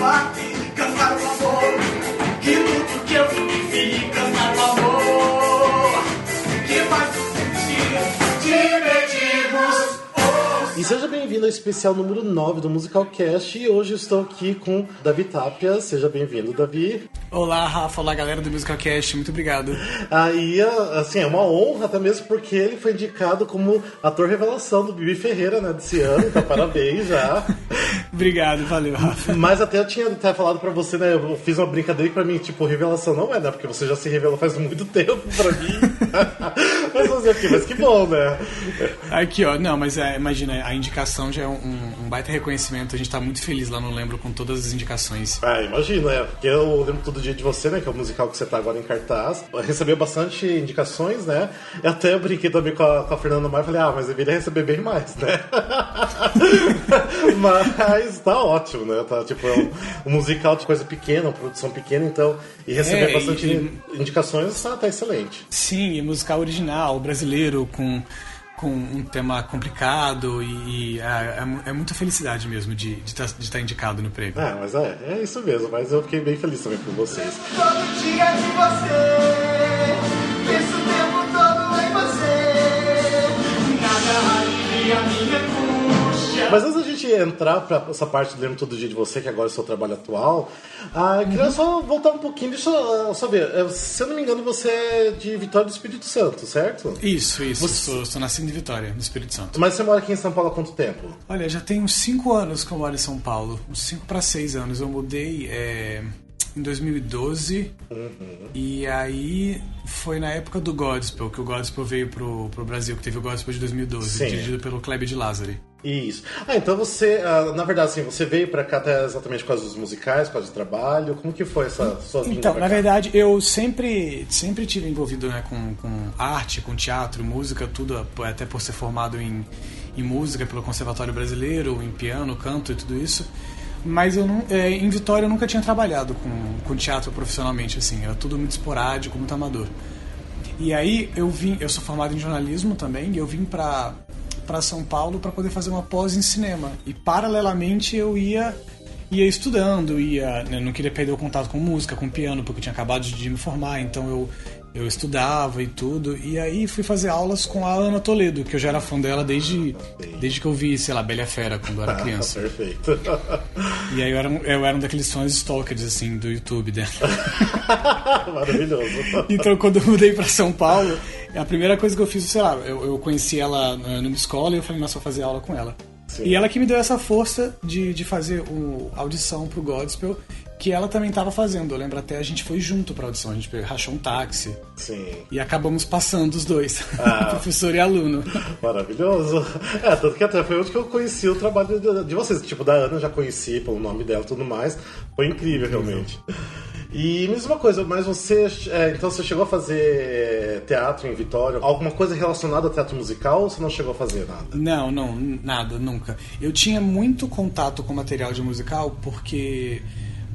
fuck seja bem-vindo ao especial número 9 do Musical Cast. E hoje eu estou aqui com Davi Tapia. Seja bem-vindo, Davi. Olá, Rafa. Olá, galera do Musical Cast. Muito obrigado. Aí, assim, é uma honra até mesmo porque ele foi indicado como ator revelação do Bibi Ferreira, né, desse ano. Então, parabéns já. obrigado, valeu, Rafa. Mas até eu tinha até falado pra você, né, eu fiz uma brincadeira que pra mim, tipo, revelação não é, né, porque você já se revelou faz muito tempo pra mim. mas fazer o quê? Mas que bom, né? Aqui, ó. Não, mas é, imagina, a indicação já é um, um, baita reconhecimento. A gente tá muito feliz lá no Lembro com todas as indicações. Ah, imagina, é. Porque eu lembro todo dia de você, né? Que é o musical que você tá agora em cartaz. Recebeu bastante indicações, né? E até eu brinquei também com a, com a Fernanda Maia. Falei, ah, mas eu deveria receber bem mais, né? mas tá ótimo, né? Tá, tipo, é um, um, musical de coisa pequena, uma produção pequena, então. E receber é, bastante e, indicações tá, tá excelente. Sim, musical original, brasileiro, com com um tema complicado e, e é, é, é, muita felicidade mesmo de estar de tá, de tá indicado no prêmio. É, mas é, é isso mesmo, mas eu fiquei bem feliz também por vocês. Todo dia de você, penso o tempo todo em você, nada alivia minha. Mas antes da gente entrar para essa parte do Lembro Todo Dia de Você, que agora é o seu trabalho atual, ah, queria uhum. só voltar um pouquinho, deixa eu saber. Eh, se eu não me engano, você é de Vitória do Espírito Santo, certo? Isso, isso. Você... Sou, sou nascido em Vitória, no Espírito Santo. Mas você mora aqui em São Paulo há quanto tempo? Olha, já tem uns 5 anos que eu moro em São Paulo. Uns 5 para 6 anos. Eu mudei é, em 2012. Uhum. E aí foi na época do Godspell, que o Godspell veio pro, pro Brasil, que teve o Godspell de 2012, Sim. dirigido pelo Kleber de Lázari. Isso. Ah, então você, ah, na verdade, assim, você veio para cá até exatamente por causa dos musicais, por causa do trabalho. Como que foi essa sua vinda Então, na cá? verdade, eu sempre, sempre tive envolvido né, com, com arte, com teatro, música, tudo, até por ser formado em, em música pelo Conservatório Brasileiro, em piano, canto e tudo isso. Mas eu não, é, em Vitória eu nunca tinha trabalhado com, com teatro profissionalmente, assim, era tudo muito esporádico, muito amador. E aí eu vim, eu sou formado em jornalismo também, e eu vim para para São Paulo para poder fazer uma pós em cinema. E paralelamente eu ia ia estudando, ia, né, não queria perder o contato com música, com piano, porque eu tinha acabado de me formar, então eu eu estudava e tudo. E aí fui fazer aulas com a Ana Toledo, que eu já era fã dela desde, desde que eu vi, sei lá, Bela Fera, quando eu era criança. Perfeito. E aí eu era, eu era um daqueles fãs stalkers, assim, do YouTube dela. Maravilhoso. Então quando eu mudei pra São Paulo, a primeira coisa que eu fiz, sei lá, eu, eu conheci ela numa escola e eu falei, nossa, vou fazer aula com ela. Sim. E ela que me deu essa força de, de fazer o audição pro Godspell que ela também estava fazendo. Eu lembro até a gente foi junto pra audição, a gente rachou um táxi. Sim. E acabamos passando os dois, ah, professor e aluno. Maravilhoso. É, tanto que até foi onde que eu conheci o trabalho de, de vocês. Tipo, da Ana já conheci pelo nome dela e tudo mais. Foi incrível, incrível. realmente. E mesma coisa, mas você. É, então você chegou a fazer teatro em Vitória? Alguma coisa relacionada ao teatro musical ou você não chegou a fazer nada? Não, não, nada, nunca. Eu tinha muito contato com material de musical porque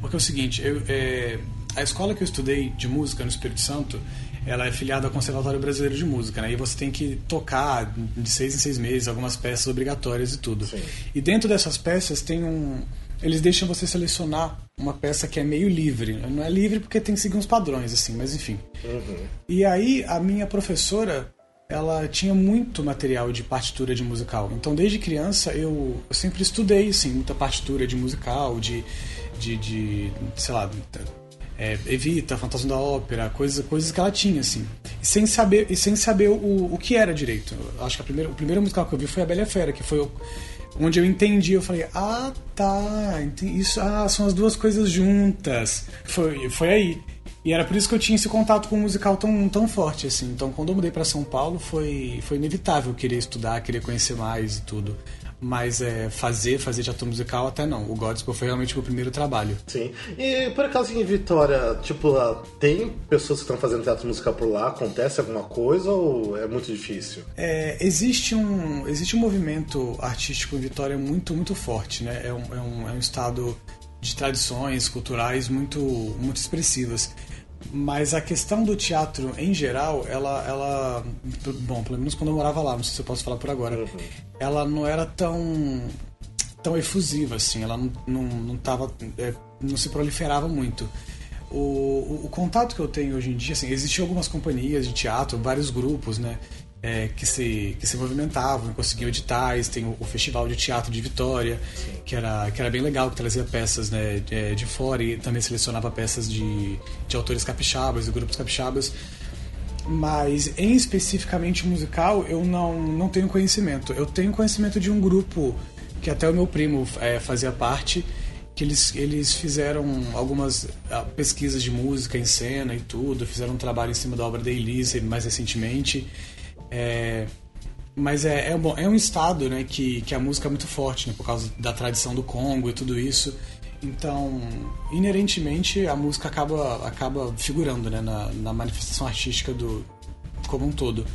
porque é o seguinte, eu, é, a escola que eu estudei de música no Espírito Santo, ela é filiada ao Conservatório Brasileiro de Música, né? E você tem que tocar de seis em seis meses algumas peças obrigatórias e tudo. Sim. E dentro dessas peças tem um, eles deixam você selecionar uma peça que é meio livre. Não é livre porque tem que seguir uns padrões, assim, mas enfim. Uhum. E aí a minha professora, ela tinha muito material de partitura de musical. Então desde criança eu, eu sempre estudei, assim, muita partitura de musical, de de, de sei lá, é, Evita, Fantasma da Ópera, coisas, coisas que ela tinha, assim. E sem saber, e sem saber o, o que era direito. Eu acho que a primeira, o primeiro musical que eu vi foi A Bela Fera, que foi onde eu entendi, eu falei, ah, tá, isso, ah, são as duas coisas juntas. Foi, foi aí. E era por isso que eu tinha esse contato com o musical tão, tão forte, assim. Então, quando eu mudei para São Paulo, foi, foi inevitável querer estudar, querer conhecer mais e tudo. Mas é, fazer, fazer teatro musical até não. O Gospel foi realmente o meu primeiro trabalho. Sim. E por acaso em Vitória, tipo, tem pessoas que estão fazendo teatro musical por lá? Acontece alguma coisa ou é muito difícil? É, existe, um, existe um movimento artístico em Vitória muito, muito forte, né? É um, é um, é um estado de tradições culturais muito, muito expressivas. Mas a questão do teatro em geral, ela, ela. Bom, pelo menos quando eu morava lá, não sei se eu posso falar por agora. Uhum. Ela não era tão. tão efusiva, assim. Ela não, não, não tava. É, não se proliferava muito. O, o, o, contato que eu tenho hoje em dia, assim, existiam algumas companhias de teatro, vários grupos, né? É, que, se, que se movimentavam, conseguiam editais, tem o, o, Festival de Teatro de Vitória, que era, que era bem legal, que trazia peças né, de, de fora e também selecionava peças de, de autores capixabas, de grupos capixabas mas em especificamente musical eu não, não tenho conhecimento. Eu tenho conhecimento de um grupo que até o meu primo é, fazia parte, que eles, eles fizeram algumas ah, pesquisas de música em cena e tudo, fizeram um trabalho em cima da obra da Elise mais recentemente. É, mas é, é, bom, é um estado né, que, que a música é muito forte, né, por causa da tradição do Congo e tudo isso. Então, inerentemente, a música acaba, acaba figurando né, na, na manifestação artística do, como um todo.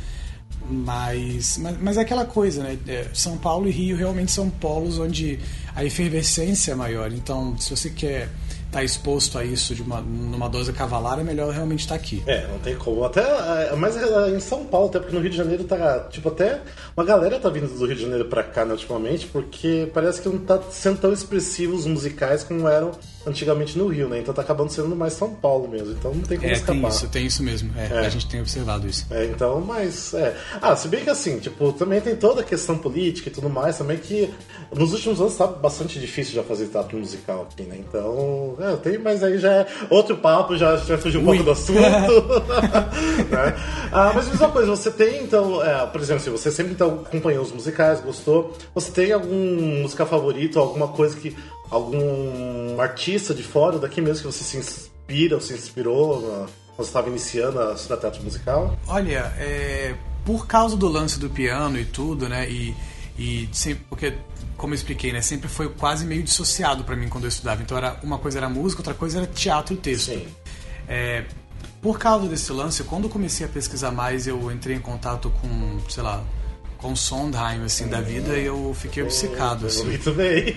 Mas, mas, mas é aquela coisa, né? É, São Paulo e Rio realmente são polos onde a efervescência é maior. Então, se você quer tá exposto a isso de uma, numa dose cavalar, é melhor realmente estar tá aqui. É, não tem como. Até, é, mas é, em São Paulo, até porque no Rio de Janeiro tá, tipo, até uma galera tá vindo do Rio de Janeiro pra cá, né, ultimamente, porque parece que não tá sendo tão expressivos musicais como eram antigamente no Rio, né? Então tá acabando sendo mais São Paulo mesmo. Então não tem como é, escapar. Tem isso, tem isso mesmo. É, é. A gente tem observado isso. É, então, mas. É. Ah, se bem que assim, tipo, também tem toda a questão política e tudo mais, também que nos últimos anos tá bastante difícil já fazer teatro musical aqui, né? Então, é, tem, mas aí já é outro papo, já, já fugiu um pouco do assunto. né? ah, mas mesma coisa, você tem, então, é, por exemplo, se você sempre então, acompanhou os musicais, gostou, você tem algum musical favorito, alguma coisa que. Algum artista de fora, daqui mesmo, que você se inspira ou se inspirou quando você estava iniciando a estudar teatro musical? Olha, é, por causa do lance do piano e tudo, né? E, e sempre, porque como eu expliquei, né, sempre foi quase meio dissociado para mim quando eu estudava. Então era uma coisa era música, outra coisa era teatro e texto. Sim. É, por causa desse lance, quando eu comecei a pesquisar mais, eu entrei em contato com, sei lá, com Sondheim, assim, da vida, e eu fiquei obcecado, assim. Muito bem.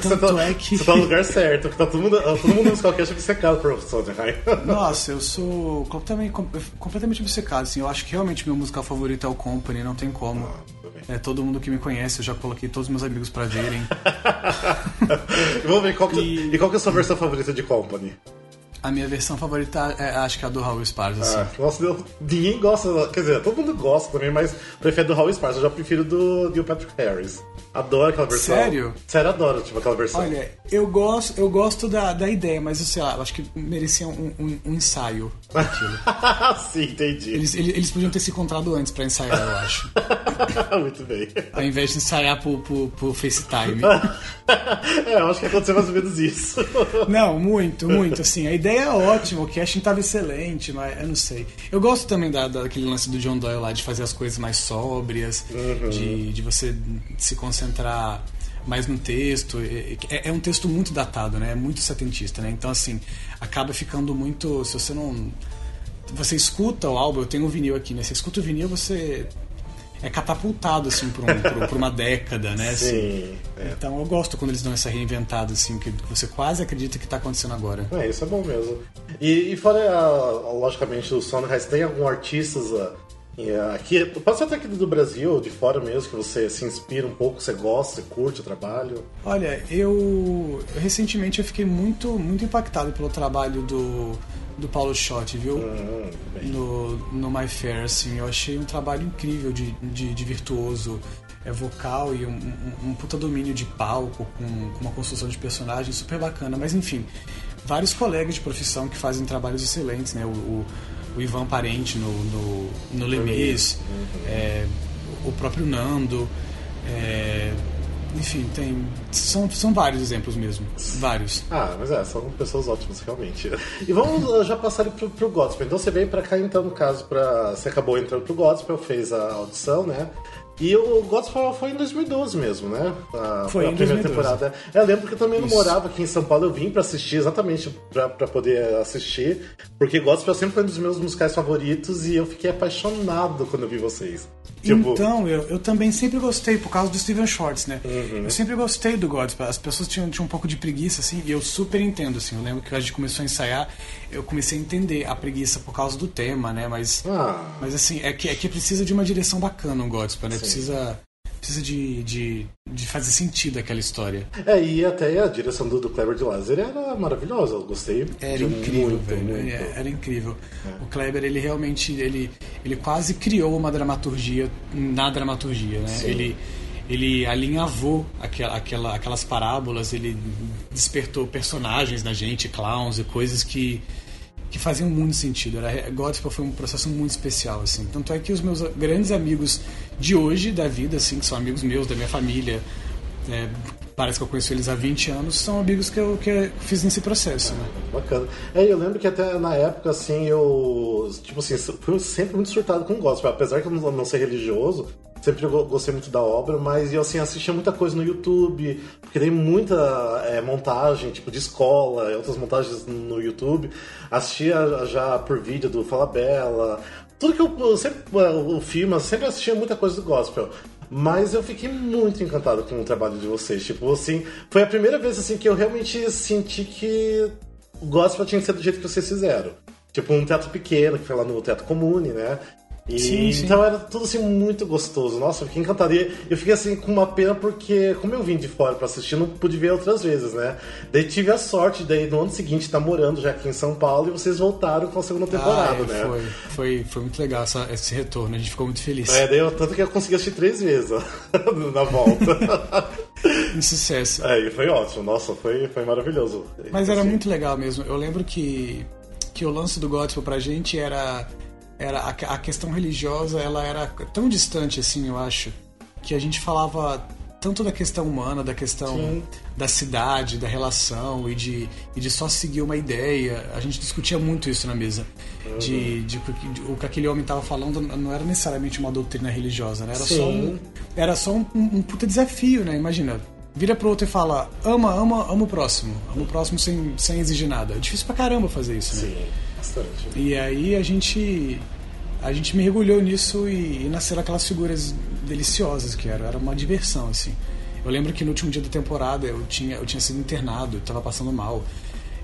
Tanto você tá, é que... Você tá no lugar certo, porque tá todo mundo, todo mundo musical que acha obcecado por Sondheim. Nossa, eu sou completamente, completamente obcecado, assim. Eu acho que realmente meu musical favorito é o Company, não tem como. Ah, é, todo mundo que me conhece, eu já coloquei todos os meus amigos pra verem. Vamos ver, qual que, e qual que é a sua versão favorita de Company? A minha versão favorita é, acho que é a do Raul Esparza. Ah, assim. nossa, ninguém gosta, quer dizer, todo mundo gosta também, mas prefiro do Raul Esparza. Eu já prefiro do Neil Patrick Harris. Adoro aquela versão. Sério? Sério, adoro tipo, aquela versão. Olha, eu gosto, eu gosto da, da ideia, mas eu sei lá, eu acho que merecia um, um, um ensaio. Sim, entendi. Eles, eles, eles, podiam ter se encontrado antes pra ensaiar, eu acho. Muito bem. Ao invés de ensaiar por, por, por FaceTime. é, eu acho que aconteceu mais ou menos isso. Não, muito, muito. Assim, a ideia é ótima, o casting tava excelente, mas eu não sei. Eu gosto também da, daquele lance do John Doyle lá, de fazer as coisas mais sóbrias, uhum. de, de você se concentrar concentrar mais no texto. É, é, um texto muito datado, né? É muito setentista, né? Então, assim, acaba ficando muito... Se você não... Você escuta o álbum, eu tenho o um vinil aqui, né? Você escuta o vinil, você é catapultado assim por, um, por, por, uma década, né? Assim. Sim. É. Então eu gosto quando eles dão essa reinventada assim, que você quase acredita que está acontecendo agora. É, isso é bom mesmo. E, e fora, logicamente, o Sondheim, tem algum artistas Yeah, aqui, pode ser até aqui do Brasil, de fora mesmo, que você se inspira um pouco, você gosta, você curte o trabalho? Olha, eu recentemente eu fiquei muito, muito impactado pelo trabalho do, do Paulo Schott, viu? Hum, no, no My Fair, assim, eu achei um trabalho incrível de, de, de virtuoso é vocal e um, um, um, puta domínio de palco com, com uma construção de personagem super bacana, mas enfim, vários colegas de profissão que fazem trabalhos excelentes, né? O, o o Ivan Parente no, no, no Lemes, é, o próprio Nando. É, enfim, tem. São, são vários exemplos mesmo. Vários. Ah, mas é, são pessoas ótimas, realmente. E vamos já passar pro, pro Gospel. Então você veio pra cá, então, no caso, pra. Você acabou entrando pro Gospel, fez a audição, né? E o Godspell foi em 2012 mesmo, né? A, foi a primeira 2012. temporada. Eu lembro que eu também não morava aqui em São Paulo, eu vim para assistir exatamente para poder assistir, porque Godspell sempre foi um dos meus musicais favoritos e eu fiquei apaixonado quando eu vi vocês. Tipo... Então, eu, eu também sempre gostei, por causa do Steven Schwartz, né? Uhum. Eu sempre gostei do Godspell. As pessoas tinham, tinham um pouco de preguiça, assim, e eu super entendo, assim. Eu lembro que a gente começou a ensaiar, eu comecei a entender a preguiça por causa do tema, né? Mas, ah. mas assim, é que, é que precisa de uma direção bacana o Godspell, né? Sim. Precisa precisa de, de, de fazer sentido aquela história. É, e até a direção do, do Kleber de Lázaro era maravilhosa, eu gostei. Era incrível, muito, velho. muito. É, Era incrível. O Kleber, ele realmente, ele, ele quase criou uma dramaturgia na dramaturgia, né? Sim. Ele, ele alinhavou aquela, aquela, aquelas parábolas, ele despertou personagens na gente, clowns e coisas que, que faziam muito sentido. Era, Gospel foi um processo muito especial, assim. Tanto é que os meus grandes amigos de hoje, da vida, assim, que são amigos meus, da minha família, é, parece que eu conheço eles há 20 anos, são amigos que eu, que fiz nesse processo, né? Bacana. É, eu lembro que até na época, assim, eu. Tipo assim, fui sempre muito surtado com gospel. Apesar de eu não não ser religioso, sempre gostei muito da obra, mas eu, assim, assistia muita coisa no YouTube, porque tem muita é, montagem, tipo, de escola, outras montagens no YouTube. Assistia já por vídeo do Fala Bela. Tudo que eu, eu sempre. O filme, eu sempre assistia muita coisa do gospel. Mas eu fiquei muito encantado com o trabalho de vocês. Tipo, assim, foi a primeira vez assim que eu realmente senti que o gospel tinha que ser do jeito que vocês fizeram. Tipo, um teatro pequeno, que foi lá no Teatro Comune, né? E, Sim, sim. Então era tudo assim muito gostoso. Nossa, eu fiquei encantado. Eu fiquei assim com uma pena porque, como eu vim de fora pra assistir, não pude ver outras vezes, né? Daí tive a sorte, daí no ano seguinte estar morando já aqui em São Paulo e vocês voltaram com a segunda temporada, Ah, é, né? Foi, foi, foi muito legal essa- esse retorno, a gente ficou muito feliz. É, daí eu, tanto que eu consegui assistir três vezes ó, na volta. Um sucesso. é, e foi ótimo. Nossa, foi, foi maravilhoso. Mas era Assim, muito legal mesmo. Eu lembro que, que o lance do gospel pra gente era, era a, a questão religiosa, ela era tão distante assim, eu acho, que a gente falava tanto da questão humana, da questão Sim. da cidade, da relação e de, e de só seguir uma ideia. A gente discutia muito isso na mesa. De, de, que- de- o que aquele homem estava falando não era necessariamente uma doutrina religiosa, né? Era só um, era só um, um, um puta desafio, né? Imagina, vira pro outro e fala: ama, ama, ama o próximo. Ama o próximo sem, sem exigir nada. É difícil pra caramba fazer isso, né? Sim, bastante. E aí a gente a gente mergulhou nisso e, e nasceram aquelas figuras deliciosas que eram. Era uma diversão, assim. Eu lembro que no último dia da temporada eu tinha, eu tinha sido internado, eu tava passando mal.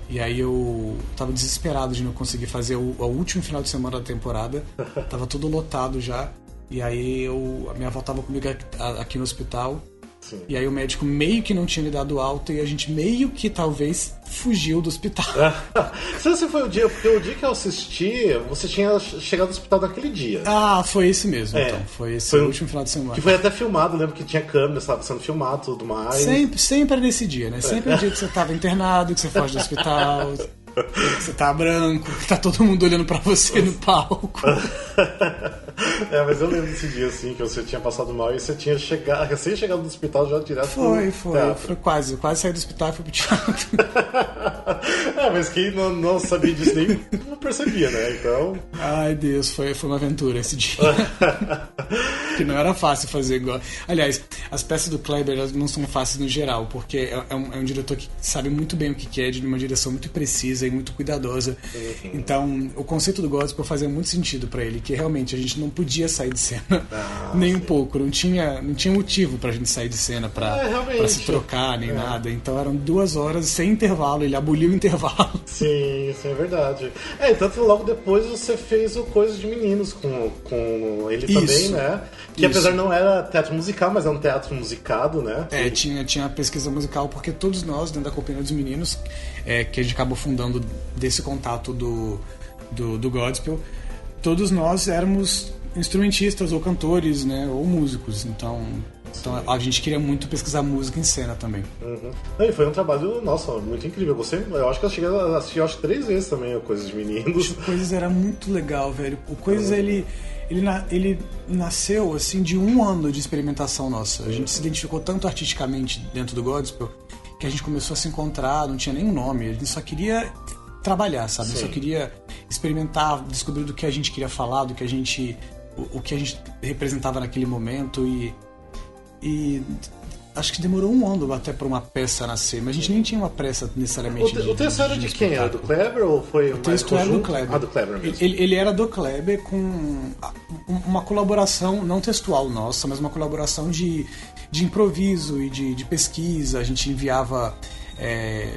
E aí eu tava desesperado de não conseguir fazer o, o último final de semana da temporada. Tava tudo lotado já. E aí eu, a minha avó tava comigo aqui, aqui no hospital. Sim. E aí o médico meio que não tinha me dado alta e a gente meio que talvez fugiu do hospital. Se esse foi o dia, porque o dia que eu assisti, você tinha chegado no hospital naquele dia. Ah, foi esse mesmo, É. então. Foi esse Foi último final de semana. Que foi até filmado, lembro que tinha câmera, estava sendo filmado e tudo mais. Sempre, sempre é nesse dia, né? Sempre é o dia que você tava internado, que você foge do hospital, que você tá branco, que tá todo mundo olhando pra você no palco. é, mas eu lembro desse dia, assim, que você tinha passado mal e você tinha chegado, recém chegado no hospital já direto Foi, foi, teatro. foi quase. Eu quase saí do hospital e fui pro teatro. é, mas quem não, não sabia disso nem não percebia, né? Então. Ai, Deus, foi, foi uma aventura esse dia. que não era fácil fazer igual. Aliás, as peças do Kleber não são fáceis no geral, porque é, é um, é um diretor que sabe muito bem o que quer, de uma direção muito precisa e muito cuidadosa. Então, o conceito do gospel fazia muito sentido pra ele, que realmente a gente não podia sair de cena nem um pouco, não tinha, não tinha motivo pra gente sair de cena pra, É, pra se trocar nem nada. Então eram duas horas sem intervalo, ele aboliu o intervalo. Sim, isso é verdade. É, tanto logo depois você fez o Coisa de Meninos com, com ele Isso. também, né? Que Isso. apesar não era teatro musical, mas é um teatro musicado, né? É, tinha, tinha pesquisa musical, porque todos nós, dentro da Companhia dos Meninos, é, que a gente acabou fundando desse contato do, do, do Gospel, todos nós éramos instrumentistas ou cantores, né, ou músicos. Então, então a gente queria muito pesquisar música em cena também. Uhum. E foi um trabalho, nossa, muito incrível. Gostei, eu acho que eu cheguei a assistir acho, três vezes também o Coisas de Meninos. O Coisas era muito legal, velho. O Coisas, ele, ele, na- ele nasceu, assim, de um ano de experimentação nossa. A gente se identificou tanto artisticamente dentro do Gospel que a gente começou a se encontrar, não tinha nenhum nome. A gente só queria trabalhar, sabe? Sim. Só queria experimentar, descobrir do que a gente queria falar, do que a gente... O, o que a gente representava naquele momento e... E... Acho que demorou um ano até pra uma peça nascer, mas a gente nem tinha uma pressa necessariamente. O, te- o texto era de quem? Era do. Kleber ou foi O texto era do Kleber. Ah, do Kleber mesmo. Ele, ele era do Kleber com uma colaboração, não textual nossa, mas uma colaboração de, de improviso e de, de pesquisa. A gente enviava é,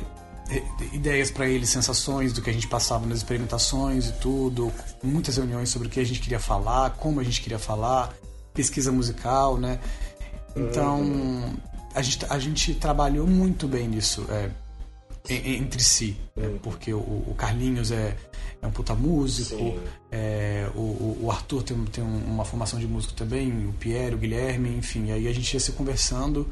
ideias para ele, sensações do que a gente passava nas experimentações e tudo. Muitas reuniões sobre o que a gente queria falar, como a gente queria falar, pesquisa musical, né? Então, a, gente, a gente trabalhou muito bem nisso, é, en- entre si. né? Porque o, o Carlinhos é, é um puta músico, é, o, o- Arthur tem, tem um- uma formação de músico também, o Pierre, o Guilherme, enfim. Aí a gente ia se conversando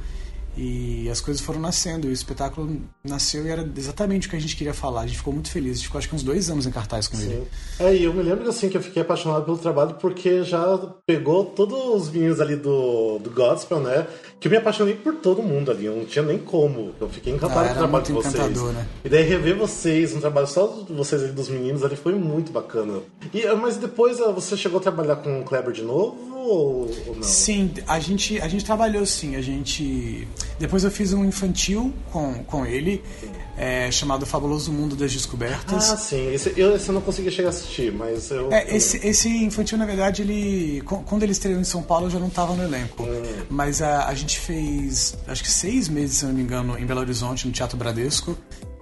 e as coisas foram nascendo. E o espetáculo nasceu e era exatamente o que a gente queria falar. A gente ficou muito feliz. A gente ficou acho que uns dois anos em cartaz com ele. Sim. É, e eu me lembro assim que eu fiquei apaixonado pelo trabalho porque já pegou todos os meninos ali do, do Godspell, né? Que eu me apaixonei por todo mundo ali, eu não tinha nem como. Eu fiquei encantado Ah, com o trabalho de vocês. encantador, né? E daí rever vocês, um trabalho só de vocês ali dos meninos ali foi muito bacana. E, mas depois ah, você chegou a trabalhar com o Kleber de novo ou, ou não? Sim, a gente, a gente trabalhou sim. A gente. Depois eu fiz um infantil com, com ele, é, chamado Fabuloso Mundo das Descobertas. Ah, sim. Esse, eu, esse eu não consegui chegar a assistir, mas eu. É, esse, esse infantil, na verdade, ele. qu- Quando ele estreou em São Paulo, eu já não estava no elenco. Mas a, a gente fez, acho que seis meses, se não me engano, em Belo Horizonte, no Teatro Bradesco.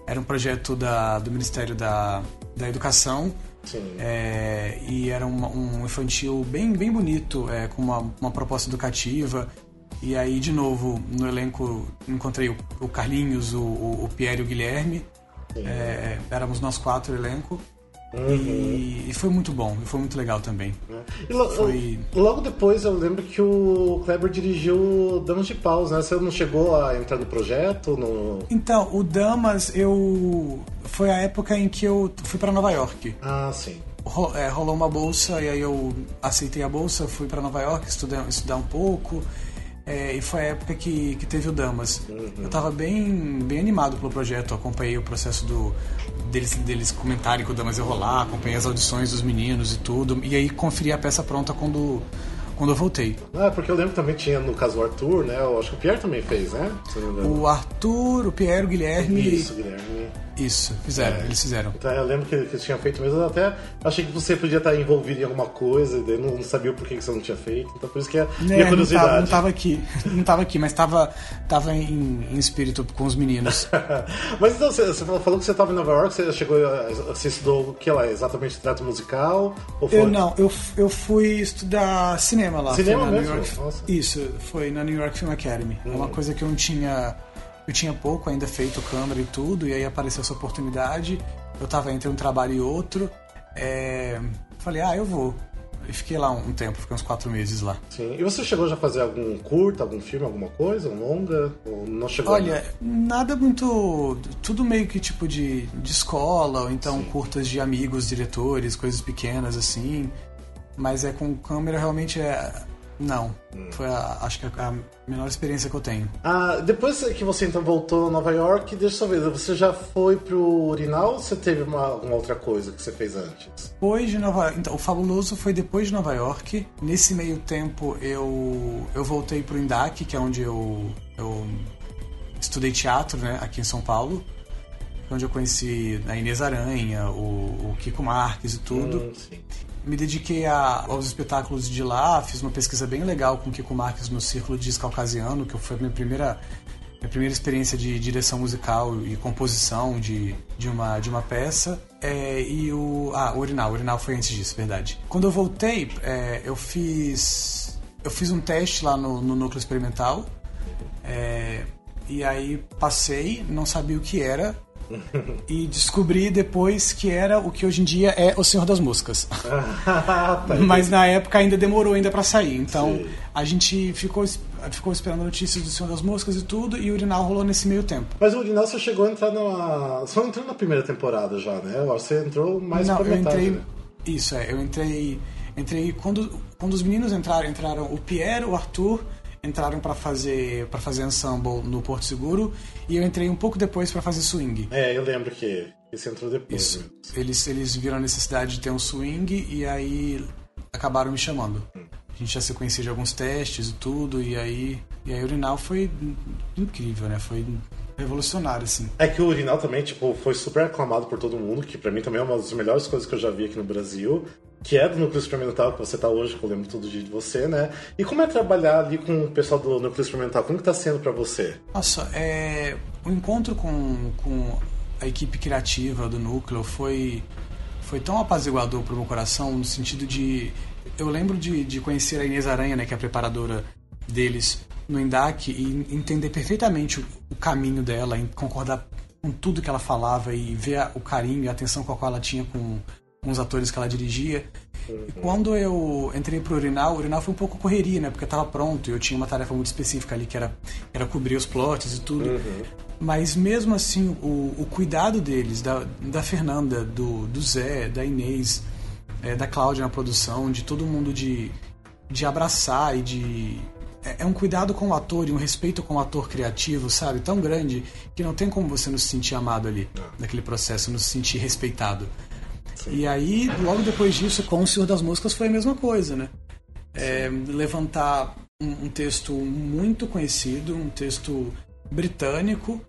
Era um projeto da, do Ministério da, da Educação. Sim. É, e era uma- um infantil bem, bem bonito, é, com uma, uma proposta educativa. E aí, de novo, no elenco encontrei o, o Carlinhos, o, o, Pierre e o Guilherme. É, éramos nós quatro elenco. E, e foi muito bom, e foi muito legal também. E lo- Foi- Logo depois eu lembro que o Kleber dirigiu Damas de Paus, né? Você não chegou a entrar no projeto? No... Então, o Damas, eu. Foi a época em que eu fui para Nova York. Ah, sim. Ro- é, rolou uma bolsa e aí eu aceitei a bolsa, fui para Nova York estudar, estudar um pouco. É, e foi a época que, que teve o Damas. Eu tava bem, bem animado pelo projeto, acompanhei o processo do, deles, deles comentarem que o Damas ia rolar, acompanhei as audições dos meninos e tudo. E aí conferi a peça pronta quando, quando eu voltei. Ah, porque eu lembro que também tinha no caso o Arthur, né? Eu acho que o Pierre também fez, né? O Arthur, o Pierre, o Guilherme. Isso, Guilherme. Isso, fizeram, É. eles fizeram. Então eu lembro que, que tinha feito mesmo, eu até achei que você podia estar envolvido em alguma coisa, e daí não, não sabia por que você não tinha feito, então por isso que é minha É, não, curiosidade. tava, não tava aqui, não tava aqui, mas tava, tava em, em espírito com os meninos. Mas então, você, você falou que você estava em Nova York, você chegou, você estudou o que lá? Exatamente teatro musical? Ou foi... Eu não, eu, eu fui estudar cinema lá. Cinema mesmo? New York. Isso, foi na New York Film Academy. É uma coisa que eu não tinha. Eu tinha pouco ainda feito câmera e tudo, e aí apareceu essa oportunidade. Eu tava entre um trabalho e outro. é, falei, ah, eu vou. E fiquei lá um, tempo, fiquei uns quatro meses lá. Sim. E você chegou já a fazer algum curta, algum filme, alguma coisa, um longa? Ou não chegou? Olha, nada muito. Tudo meio que tipo de, de escola, ou então curtas de amigos, diretores, coisas pequenas assim. Mas é com câmera realmente é. Não. Foi a, acho que a, a menor experiência que eu tenho. Ah, depois que você então voltou a Nova York, deixa eu ver, você já foi pro Urinal ou você teve uma, alguma outra coisa que você fez antes? Depois de Nova então, o Fabuloso foi depois de Nova York. Nesse meio tempo eu eu voltei pro Indac, que é onde eu eu estudei teatro, né, aqui em São Paulo. Onde eu conheci a Inês Aranha, o, o Kiko Marques e tudo. Hum, sim. Me dediquei a- aos espetáculos de lá, fiz uma pesquisa bem legal com o Kiko Marques no Círculo de Caucasiano, que foi a minha primeira, minha primeira experiência de direção musical e composição de, de, uma, de uma peça. É, e o. Ah, o Urinal, o Urinal foi antes disso, verdade. Quando eu voltei, é, eu fiz. Eu fiz um teste lá no, no núcleo experimental. é, e aí passei, não sabia o que era. e descobri depois que era o que hoje em dia é O Senhor das Moscas. Ah, tá. Mas na época ainda demorou ainda para sair. Então Sim. a gente ficou, ficou esperando notícias do Senhor das Moscas e tudo, e o Urinal rolou nesse meio tempo. Mas o Urinal você chegou a entrar numa. Não entrou na primeira temporada já, né? Você entrou mais Não, pra eu metade. entrei. né? Isso, é, eu entrei. Entrei quando, quando os meninos entraram, entraram o Pierre, o Arthur, entraram para fazer para fazer ensemble no Porto Seguro, e eu entrei um pouco depois para fazer swing. É, eu lembro que você entrou depois. Isso. né? Eles, eles viram a necessidade de ter um swing e aí acabaram me chamando. A gente já se conhecia de alguns testes e tudo, e aí, e aí o Urinal foi incrível, né? Foi revolucionário, assim. É que o Urinal também, tipo, foi super aclamado por todo mundo, que pra mim também é uma das melhores coisas que eu já vi aqui no Brasil, que é do Núcleo Experimental, que você tá hoje, que eu lembro todo dia de você, né? E como é trabalhar ali com o pessoal do Núcleo Experimental? Como que tá sendo pra você? Nossa, é, o encontro com, com a equipe criativa do núcleo foi, foi tão apaziguador pro meu coração, no sentido de. Eu lembro de, de conhecer a Inês Aranha, né, que é a preparadora deles, no Endak e entender perfeitamente o, caminho dela, em concordar com tudo que ela falava e ver o carinho e a atenção com a qual ela tinha com, com os atores que ela dirigia. E quando eu entrei pro Urinal, o Urinal foi um pouco correria, né? Porque eu tava pronto e eu tinha uma tarefa muito específica ali, que era, era cobrir os plots e tudo. Mas mesmo assim, o, o cuidado deles, da, da Fernanda, do, do Zé, da Inês, é, da Cláudia na produção, de todo mundo de, de abraçar e de. É, é um cuidado com o ator e um respeito com o ator criativo, sabe? Tão grande que não tem como você não se sentir amado ali, naquele processo, não se sentir respeitado. E aí, logo depois disso, com o Senhor das Músicas foi a mesma coisa, né? É, levantar um, um texto muito conhecido, um texto britânico,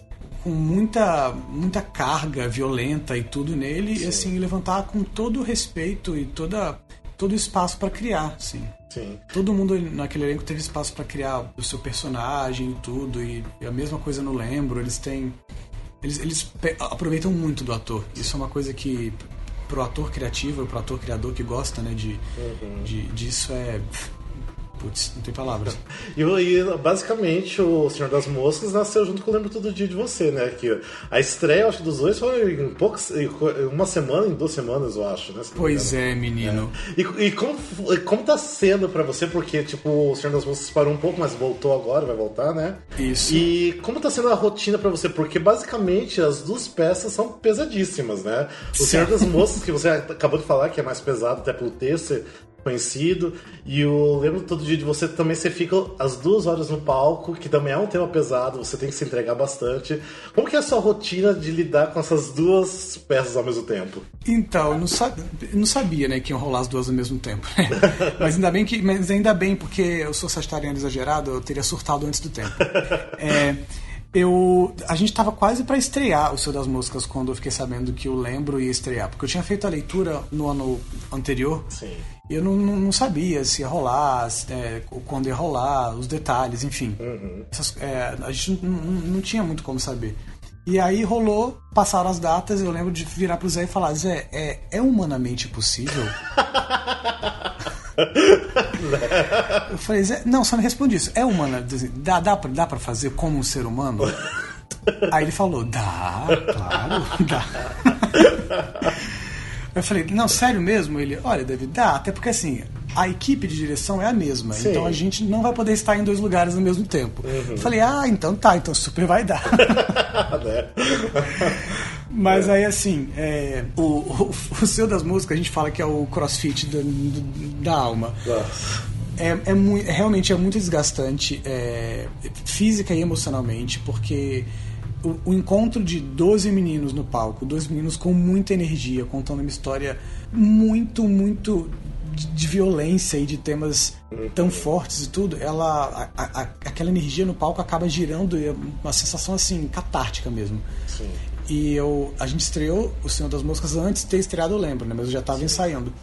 com muita, muita carga violenta e tudo nele, e assim, levantar com todo o respeito e toda, todo o espaço para criar, assim. Sim. Todo mundo naquele elenco teve espaço para criar o seu personagem e tudo, e, a mesma coisa no Lembro, eles têm. Eles, eles aproveitam muito do ator. Isso é uma coisa que, pro ator criativo, pro ator criador que gosta, né, de, de, disso é. Putz, não tem palavras. E, basicamente o Senhor das Moscas nasceu junto com o Lembro Todo Dia de Você, né? Que a estreia, acho que dos dois foi em poucas. em uma semana, em duas semanas, eu acho, né? Pois é, menino. E, e como, como tá sendo pra você? Porque, tipo, o Senhor das Moscas parou um pouco, mas voltou agora, vai voltar, né? Isso. E como tá sendo a rotina pra você? Porque basicamente as duas peças são pesadíssimas, né? O Senhor das Moscas, que você acabou de falar, que é mais pesado até pelo texto conhecido, e o Lembro Todo Dia de Você também você fica as duas horas no palco, que também é um tema pesado, você tem que se entregar bastante. Como que é a sua rotina de lidar com essas duas peças ao mesmo tempo? Então, eu não, eu não sabia, né, que iam rolar as duas ao mesmo tempo. mas ainda bem que, mas ainda bem porque eu sou sagitariano exagerado, eu teria surtado antes do tempo. É, eu, a gente estava quase para estrear o Seu das Moscas quando eu fiquei sabendo que o Lembro ia estrear, porque eu tinha feito a leitura no ano anterior. Sim. E eu não, não, sabia se ia rolar, se, é, quando ia rolar, os detalhes, enfim. Essas- é, a gente não, não, não tinha muito como saber. E aí rolou, passaram as datas, eu lembro de virar pro Zé e falar, Zé, é, é humanamente possível? eu falei, Zé, não, só me responde isso. É humana, dá, dá, pra, dá pra fazer como um ser humano? Aí ele falou, dá, claro, dá. Eu falei, não, sério mesmo? Ele, olha, David, dá, até porque assim, a equipe de direção é a mesma, Sim. então a gente não vai poder estar em dois lugares ao mesmo tempo. Eu falei, ah, então tá, então super vai dar. né? Mas aí, assim, é, o, o, o seu das músicas a gente fala que é o crossfit da, do- da alma. Nossa. É, é mui- realmente é muito desgastante é, física e emocionalmente, porque o, o encontro de 12 meninos no palco, 12 meninos com muita energia, contando uma história muito, muito de, de violência e de temas tão fortes e tudo, ela a- a- aquela energia no palco acaba girando e é uma sensação assim catártica mesmo. Sim. E eu, a gente estreou O Senhor das Moscas antes de ter estreado, eu lembro, né? Mas eu já estava ensaiando.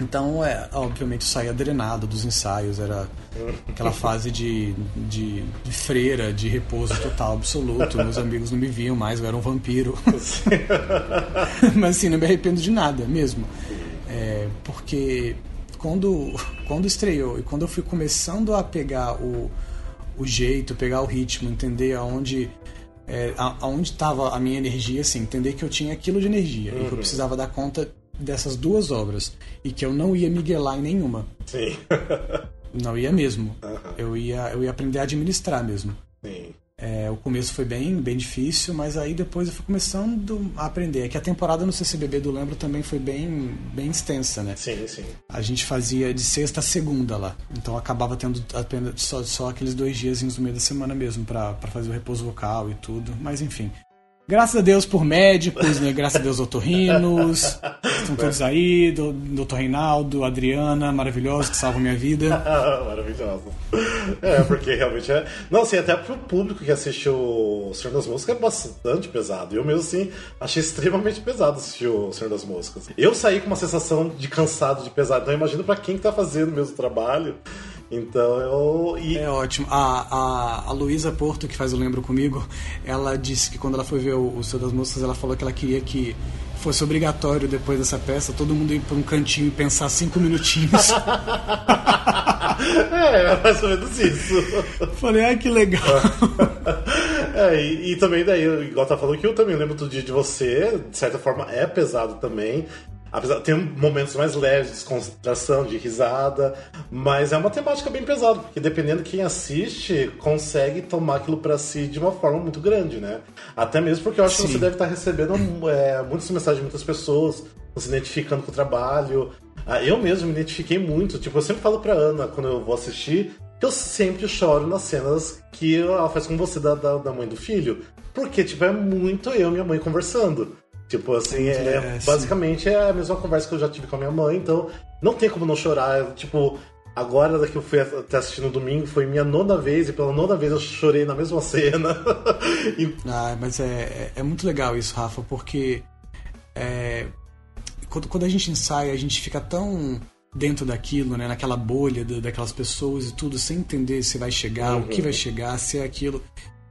Então, é, obviamente, eu saía drenado dos ensaios, era aquela fase de, de, de freira, de repouso total, absoluto. Meus amigos não me viam mais, eu era um vampiro. Mas assim, não me arrependo de nada mesmo. É, porque quando, quando estreou e quando eu fui começando a pegar o, o jeito, pegar o ritmo, entender aonde é, aonde estava a minha energia, assim, entender que eu tinha aquilo de energia e que eu precisava dar conta dessas duas obras e que eu não ia miguelar em nenhuma. Sim. Não ia mesmo. Eu ia eu ia aprender a administrar mesmo. Sim. É, o começo foi bem, bem difícil, mas aí depois eu fui começando a aprender. É que a temporada no CCBB do Lembro também foi bem, bem extensa, né? Sim, sim. A gente fazia de sexta a segunda lá. Então acabava tendo apenas só, só aqueles dois dias no meio da semana mesmo pra fazer o repouso vocal e tudo. Mas enfim. Graças a Deus por médicos, né? Graças a Deus otorrinos. Estão todos aí. do- Doutor Reinaldo, Adriana, maravilhosos, que salvam minha vida. Maravilhosa. É, porque realmente é. Não, assim, até pro público que assistiu O Senhor das Moscas é bastante pesado. Eu mesmo, assim, achei extremamente pesado assistir O Senhor das Moscas. Eu saí com uma sensação de cansado, de pesado. Então, imagino pra quem que tá fazendo o mesmo trabalho. Então, eu. E, É ótimo. A, a, a Luísa Porto, que faz o Lembro comigo, ela disse que quando ela foi ver o, o Senhor das Moscas, ela falou que ela queria que fosse obrigatório depois dessa peça todo mundo ir pra um cantinho e pensar cinco minutinhos. é, mais ou menos isso. Falei, ai que legal. É, e, e, também daí, igual tá falando que eu também lembro do dia de você, de certa forma é pesado também. Apesar tem momentos mais leves de desconcentração, de risada, mas é uma temática bem pesada, porque dependendo de quem assiste, consegue tomar aquilo para si de uma forma muito grande, né? Até mesmo porque eu acho Sim. que você deve estar recebendo é, muitas mensagens de muitas pessoas, se identificando com o trabalho. Ah, eu mesmo me identifiquei muito, tipo, eu sempre falo pra Ana quando eu vou assistir que eu sempre choro nas cenas que ela faz com você da, da, da mãe do filho, porque, tipo, é muito eu e minha mãe conversando. Tipo, assim, é, é basicamente é a mesma conversa que eu já tive com a minha mãe, então não tem como não chorar. Tipo, agora que eu fui até assistir no domingo, foi minha nona vez, e pela nona vez eu chorei na mesma cena. e... Ah, mas é, é, é, muito legal isso, Rafa, porque é, quando, quando a gente ensaia, a gente fica tão dentro daquilo, né, naquela bolha do, daquelas pessoas e tudo, sem entender se vai chegar, uhum. o que vai chegar, se é aquilo.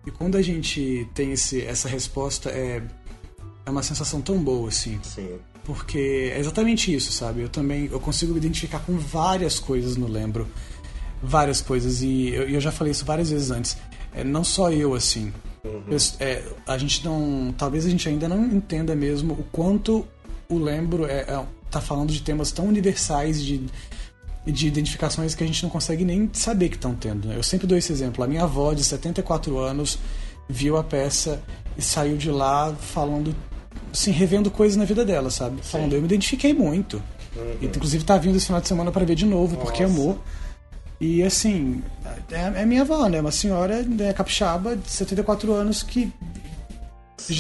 E quando a gente tem esse, essa resposta, é é uma sensação tão boa, assim. Sim. Porque é exatamente isso, sabe? Eu também eu consigo me identificar com várias coisas no Lembro. Várias coisas. E eu, eu já falei isso várias vezes antes. É, não só eu, assim. Uhum. Eu, é, a gente não. Talvez a gente ainda não entenda mesmo o quanto o Lembro é, é, tá falando de temas tão universais, de, de identificações que a gente não consegue nem saber que estão tendo. Né? Eu sempre dou esse exemplo. A minha avó, de 74 anos, viu a peça e saiu de lá falando assim, revendo coisas na vida dela, sabe? Sim. Falando, eu me identifiquei muito. Uhum. E, inclusive tá vindo esse final de semana para ver de novo, Nossa. porque amou. E assim, é, é minha avó, né? Uma senhora né, capixaba de 74 anos que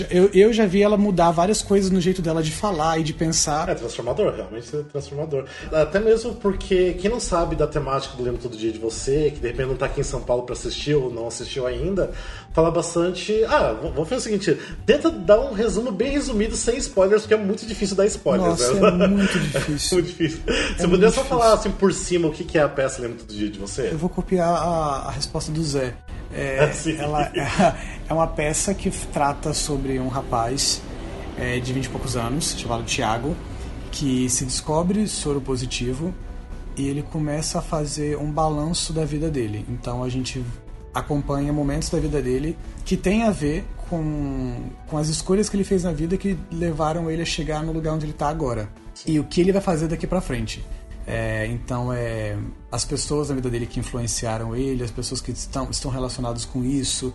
eu, eu já vi ela mudar várias coisas no jeito dela de falar e de pensar. É transformador, realmente é transformador. Até mesmo porque quem não sabe da temática do Lembro Todo Dia de Você, que de repente não tá aqui em São Paulo para assistir ou não assistiu ainda, fala bastante. Ah, vamos fazer o seguinte: tenta dar um resumo bem resumido, sem spoilers, porque é muito difícil dar spoilers. Nossa, né? é muito difícil. muito difícil. É Você poderia só falar assim por cima o que é a peça Lembro Todo Dia de Você? Eu vou copiar a, a resposta do Zé. É, ela é, uma peça que trata sobre um rapaz é, de 20 e poucos anos, chamado Tiago, que se descobre soro positivo e ele começa a fazer um balanço da vida dele. Então a gente acompanha momentos da vida dele que tem a ver com, com as escolhas que ele fez na vida que levaram ele a chegar no lugar onde ele está agora. E o que ele vai fazer daqui para frente. É, então, é, as pessoas na vida dele que influenciaram ele, as pessoas que estão, estão relacionadas com isso,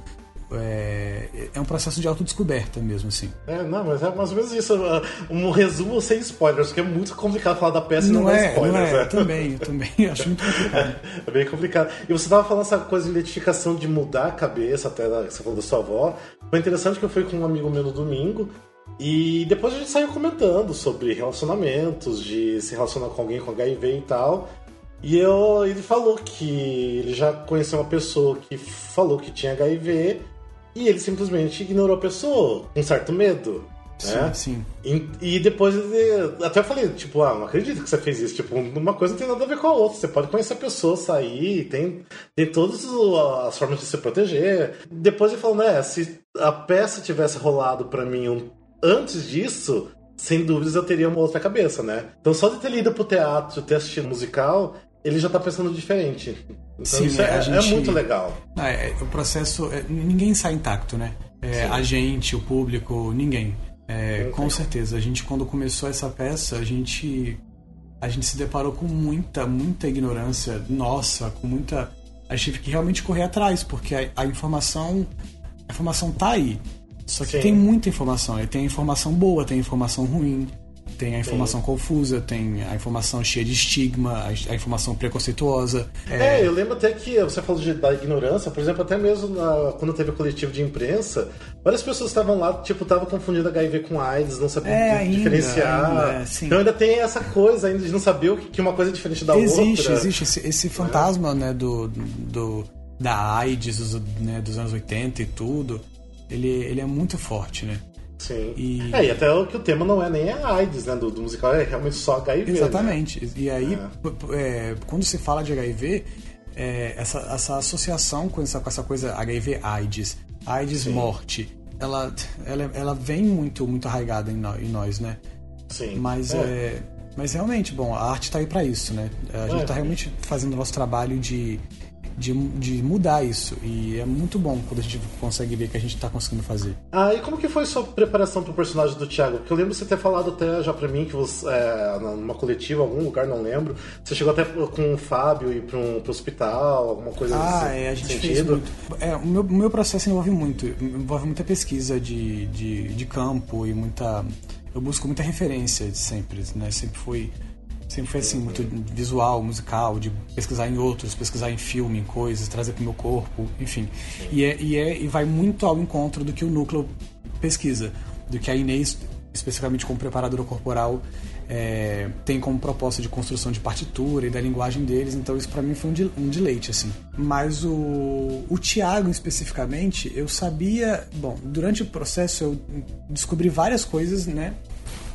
é, é, um processo de autodescoberta mesmo, assim. É, não, mas é mais ou menos isso. Uh, um resumo sem spoilers, porque é muito complicado falar da peça não e não é, dar spoilers. Não é, é. também, eu também acho muito complicado. É, é, bem complicado. E você estava falando essa coisa de identificação de mudar a cabeça, até da, você falou da sua avó. Foi interessante que eu fui com um amigo meu no domingo, e depois a gente saiu comentando sobre relacionamentos, de se relacionar com alguém com HIV e tal. E eu, ele falou que ele já conheceu uma pessoa que falou que tinha HIV e ele simplesmente ignorou a pessoa, com certo medo. Sim, né? sim. E, e, depois ele, até falei, tipo, ah, não acredito que você fez isso. Tipo, uma coisa não tem nada a ver com a outra. Você pode conhecer a pessoa, sair, tem, tem todas as formas de se proteger. Depois ele falou, né, se a peça tivesse rolado para mim um antes disso, sem dúvidas eu teria uma outra cabeça, né? Então só de ter lido pro teatro, ter assistido musical, ele já tá pensando diferente. Então Sim, isso é, é gente... é, muito legal. Ah, é, o processo. É, ninguém sai intacto, né? É, a gente, o público, ninguém. É, com certeza. A gente, quando começou essa peça, a gente. A gente se deparou com muita, muita ignorância nossa, com muita. A gente teve que realmente correr atrás, porque a, a informação. A informação tá aí. Só que Sim. tem muita informação. E tem informação boa, tem informação ruim, tem a informação Sim. confusa, tem a informação cheia de estigma, a, informação preconceituosa. É... é... eu lembro até que você falou de, da ignorância, por exemplo, até mesmo na, quando teve o coletivo de imprensa, várias pessoas estavam lá, tipo, estavam confundindo HIV com AIDS, não sabiam é, diferenciar. Ainda, então ainda tem essa coisa ainda de não saber o que, uma coisa é diferente da existe, outra. Existe, existe. Esse, esse fantasma, né, do, do, da AIDS dos, né, dos anos 80 e tudo ele, ele é muito forte, né? Sim. E... É, e até o que o tema não é nem a AIDS, né? Do, do musical, é realmente só HIV. Né? Exatamente. Né? E aí, é. É, quando se fala de HIV, é, essa, essa associação com essa, com essa coisa HIV-AIDS, AIDS-morte, ela, ela, ela vem muito, muito arraigada em, no, em nós, né? Sim. Mas é. é Mas realmente, bom, a arte está aí para isso, né? A gente É. está realmente fazendo o nosso trabalho de, de, de mudar isso. E é muito bom quando a gente consegue ver que a gente está conseguindo fazer. Ah, e como que foi sua preparação pro personagem do Thiago? Porque eu lembro você ter falado até já pra mim que você, é, numa coletiva, algum lugar, não lembro, você chegou até com o Fábio ir pra um, pro hospital, alguma coisa Ah, nesse é, a gente fez sentido. muito. É, o meu, meu processo envolve muito, envolve muita pesquisa de, de, de campo e muita. Eu busco muita referência de sempre, né? Sempre foi. Sempre foi assim, muito visual, musical, de pesquisar em outros, pesquisar em filme, em coisas, trazer pro meu corpo, enfim. E, é, e, é, e vai muito ao encontro do que o núcleo pesquisa, do que a Inês, especificamente como preparadora corporal, é, tem como proposta de construção de partitura e da linguagem deles, então isso para mim foi um, de, um deleite, assim. Mas o, o Tiago, especificamente, eu sabia... Bom, durante o processo eu descobri várias coisas, né,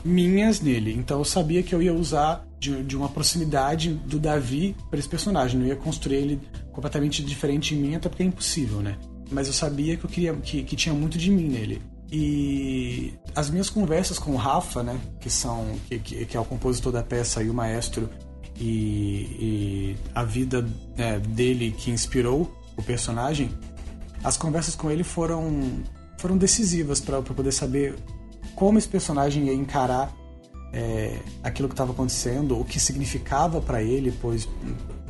minhas nele. Então eu sabia que eu ia usar de, de uma proximidade do Davi para esse personagem. Não ia construir ele completamente diferente em mim, até porque é impossível, né? Mas eu sabia que eu queria que, que tinha muito de mim nele. E as minhas conversas com o Rafa, né, que são que, que, é o compositor da peça e o maestro e, e a vida né, dele que inspirou o personagem, as conversas com ele foram foram decisivas para eu poder saber como esse personagem ia encarar é, aquilo que estava acontecendo, o que significava para ele, pois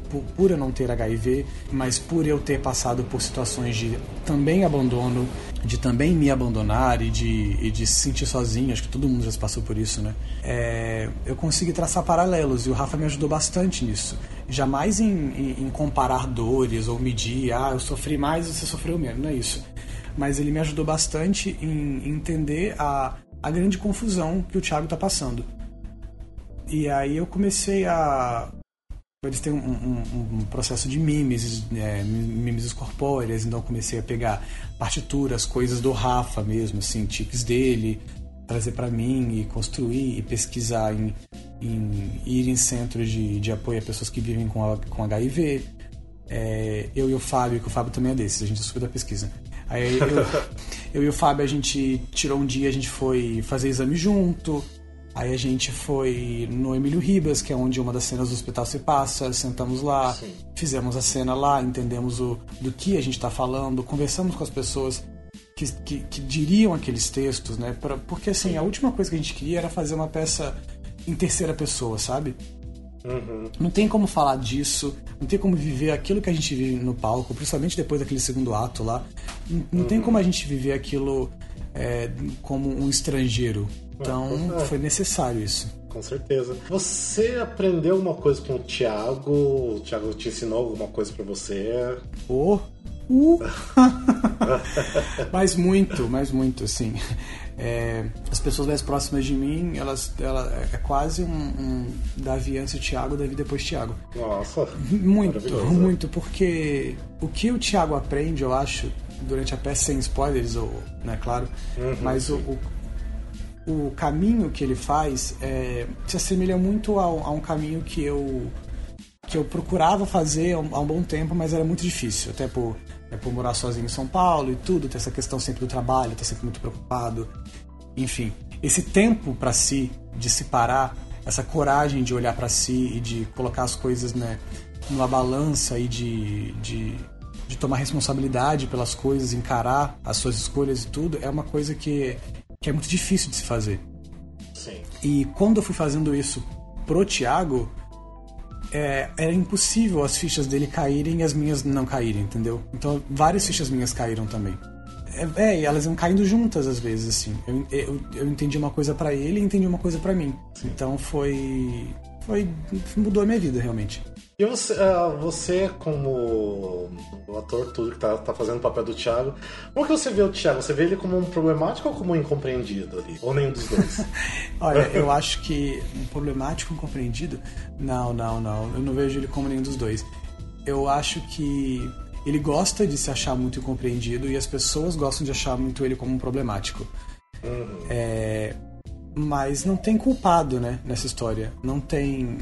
por, por eu não ter HIV, mas por eu ter passado por situações de também abandono, de também me abandonar e de, e de se sentir sozinho, acho que todo mundo já passou por isso, né? É, eu consegui traçar paralelos e o Rafa me ajudou bastante nisso. Jamais em, em, em comparar dores ou medir, ah, eu sofri mais, você sofreu menos, não é isso. Mas ele me ajudou bastante em entender a, a grande confusão que o Thiago está passando. E aí eu comecei a. Eles têm um, um, um processo de mimes, é, mimes corpóreas, então eu comecei a pegar partituras, coisas do Rafa mesmo, assim, tiques dele, trazer para mim e construir e pesquisar em, em ir em centros de, de apoio a pessoas que vivem com, com HIV. É, eu e o Fábio, que o Fábio também é desses, a gente é super da pesquisa. Aí eu, eu e o Fábio, a gente tirou um dia, a gente foi fazer exame junto. Aí a gente foi no Emílio Ribas, que é onde uma das cenas do hospital se passa, sentamos lá, Sim. fizemos a cena lá, entendemos o, do que a gente está falando, conversamos com as pessoas que, que, que diriam aqueles textos, né? Pra, porque assim, a última coisa que a gente queria era fazer uma peça em terceira pessoa, sabe? Uhum. Não tem como falar disso, não tem como viver aquilo que a gente vive no palco, principalmente depois daquele segundo ato lá. Não, não tem como a gente viver aquilo é, como um estrangeiro. Então É. foi necessário isso. Com certeza. Você aprendeu alguma coisa com o Thiago? O Thiago te ensinou alguma coisa pra você? Oh. Uh. mas muito, mas muito, assim. É, as pessoas mais próximas de mim, elas, ela é quase um, um Davi antes o Thiago, Davi depois Thiago. Nossa. Muito, muito, porque o que o Thiago aprende, eu acho, durante a peça, sem spoilers, ou, né, claro, Uhum, mas o, o, o caminho que ele faz é, se assemelha muito ao- a, um caminho que eu que eu procurava fazer há um, há um bom tempo, mas era muito difícil, até por, né, por morar sozinho em São Paulo e tudo, ter essa questão sempre do trabalho, estar sempre muito preocupado, enfim, esse tempo para si, de se parar, essa coragem de olhar para si e de colocar as coisas né, numa balança e de, de, de tomar responsabilidade pelas coisas, encarar as suas escolhas e tudo, é uma coisa que, que é muito difícil de se fazer. Sim. E quando eu fui fazendo isso pro Thiago, é, era impossível as fichas dele caírem e as minhas não caírem, entendeu? Então várias fichas minhas caíram também. É, é, e elas iam caindo juntas às vezes, assim. Eu, eu, eu entendi uma coisa pra ele e entendi uma coisa pra mim. Então foi. Foi. mudou a minha vida, realmente. E você, ah, você como o ator, tudo que tá, tá fazendo o papel do Thiago, como que você vê o Thiago? Você vê ele como um problemático ou como um incompreendido ali? Ou nenhum dos dois? Olha, eu acho que um problemático incompreendido. Não, não, não. Eu não vejo ele como nenhum dos dois. Eu acho que ele gosta de se achar muito incompreendido e as pessoas gostam de achar muito ele como um problemático. É, mas não tem culpado, né, nessa história. Não tem